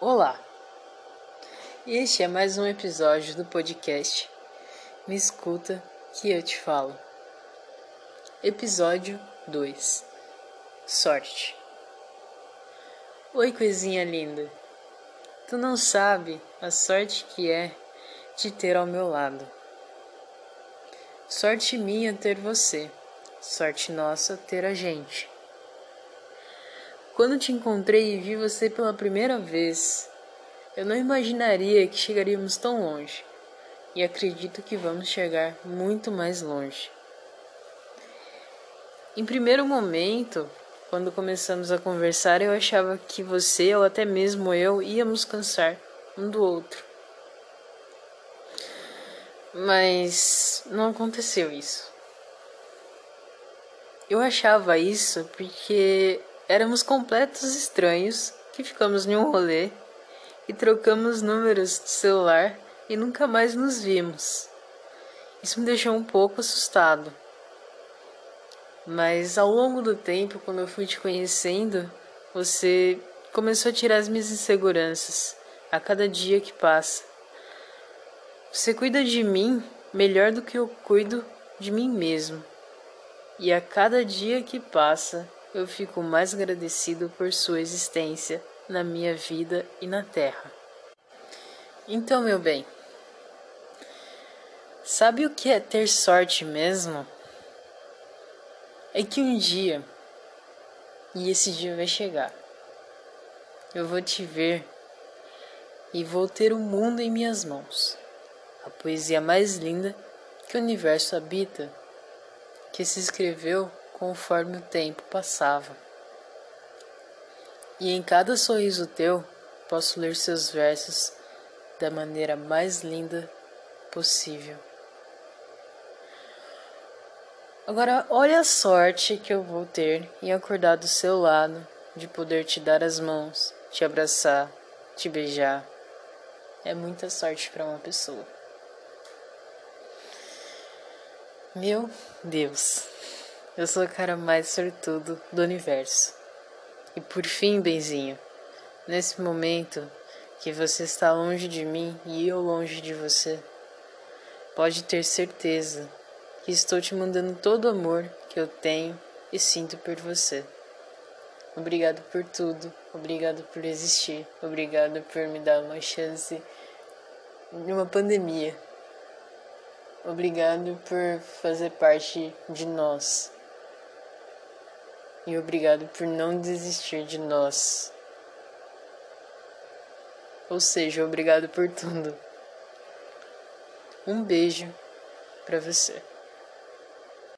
Olá! Este é mais um episódio do podcast Me Escuta que eu te falo. Episódio 2 Sorte. Oi, coisinha linda. Tu não sabe a sorte que é te ter ao meu lado. Sorte minha ter você, sorte nossa ter a gente. Quando te encontrei e vi você pela primeira vez, eu não imaginaria que chegaríamos tão longe. E acredito que vamos chegar muito mais longe. Em primeiro momento, quando começamos a conversar, eu achava que você ou até mesmo eu íamos cansar um do outro. Mas não aconteceu isso. Eu achava isso porque Éramos completos estranhos que ficamos em um rolê e trocamos números de celular e nunca mais nos vimos. Isso me deixou um pouco assustado. Mas ao longo do tempo, quando eu fui te conhecendo, você começou a tirar as minhas inseguranças a cada dia que passa. Você cuida de mim melhor do que eu cuido de mim mesmo. E a cada dia que passa, eu fico mais agradecido por sua existência na minha vida e na Terra. Então, meu bem, sabe o que é ter sorte mesmo? É que um dia, e esse dia vai chegar, eu vou te ver e vou ter o mundo em minhas mãos. A poesia mais linda que o universo habita, que se escreveu conforme o tempo passava. E em cada sorriso teu posso ler seus versos da maneira mais linda possível. Agora, olha a sorte que eu vou ter em acordar do seu lado, de poder te dar as mãos, te abraçar, te beijar. É muita sorte para uma pessoa. Meu Deus. Eu sou o cara mais sortudo do universo. E por fim, benzinho, nesse momento que você está longe de mim e eu longe de você, pode ter certeza que estou te mandando todo o amor que eu tenho e sinto por você. Obrigado por tudo, obrigado por existir, obrigado por me dar uma chance em uma pandemia. Obrigado por fazer parte de nós e obrigado por não desistir de nós. Ou seja, obrigado por tudo. Um beijo para você.